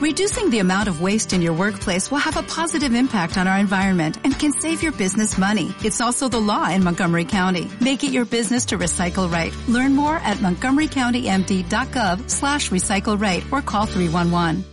Reducing the amount of waste in your workplace will have a positive impact on our environment and can save your business money. It's also the law in Montgomery County. Make it your business to recycle right. Learn more at montgomerycountymd.gov slash recycle right or call 311.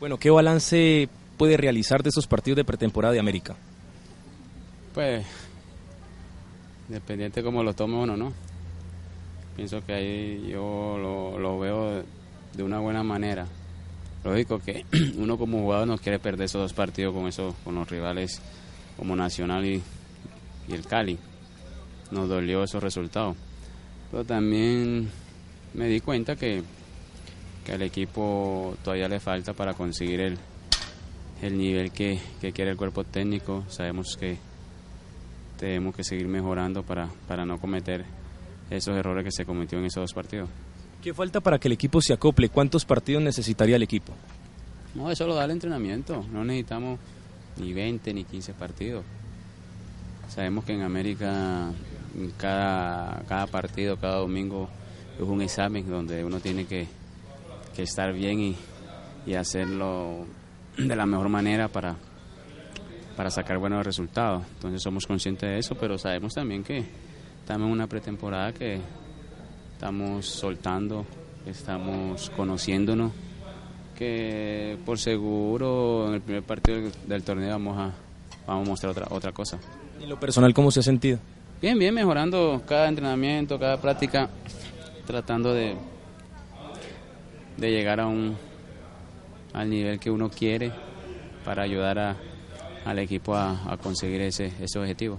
Bueno, ¿qué balance puede realizar de esos partidos de pretemporada de América? Pues, dependiente cómo lo tome uno, ¿no? Pienso que ahí yo lo, lo veo de una buena manera. Lógico que uno como jugador no quiere perder esos dos partidos con, eso, con los rivales como Nacional y, y el Cali. Nos dolió esos resultados. Pero también me di cuenta que, que al equipo todavía le falta para conseguir el, el nivel que, que quiere el cuerpo técnico. Sabemos que tenemos que seguir mejorando para, para no cometer esos errores que se cometió en esos dos partidos. ¿Qué falta para que el equipo se acople? ¿Cuántos partidos necesitaría el equipo? No, eso lo da el entrenamiento. No necesitamos ni 20 ni 15 partidos. Sabemos que en América cada, cada partido, cada domingo es un examen donde uno tiene que, que estar bien y, y, hacerlo de la mejor manera para, para sacar buenos resultados. Entonces somos conscientes de eso, pero sabemos también que estamos en una pretemporada que estamos soltando, estamos conociéndonos, que por seguro en el primer partido del, torneo vamos a, vamos a mostrar otra, otra cosa. ¿Y lo personal cómo se ha sentido? Bien, bien, mejorando cada entrenamiento, cada práctica, tratando de, de llegar a un, al nivel que uno quiere para ayudar a, al equipo a, a conseguir ese, ese objetivo.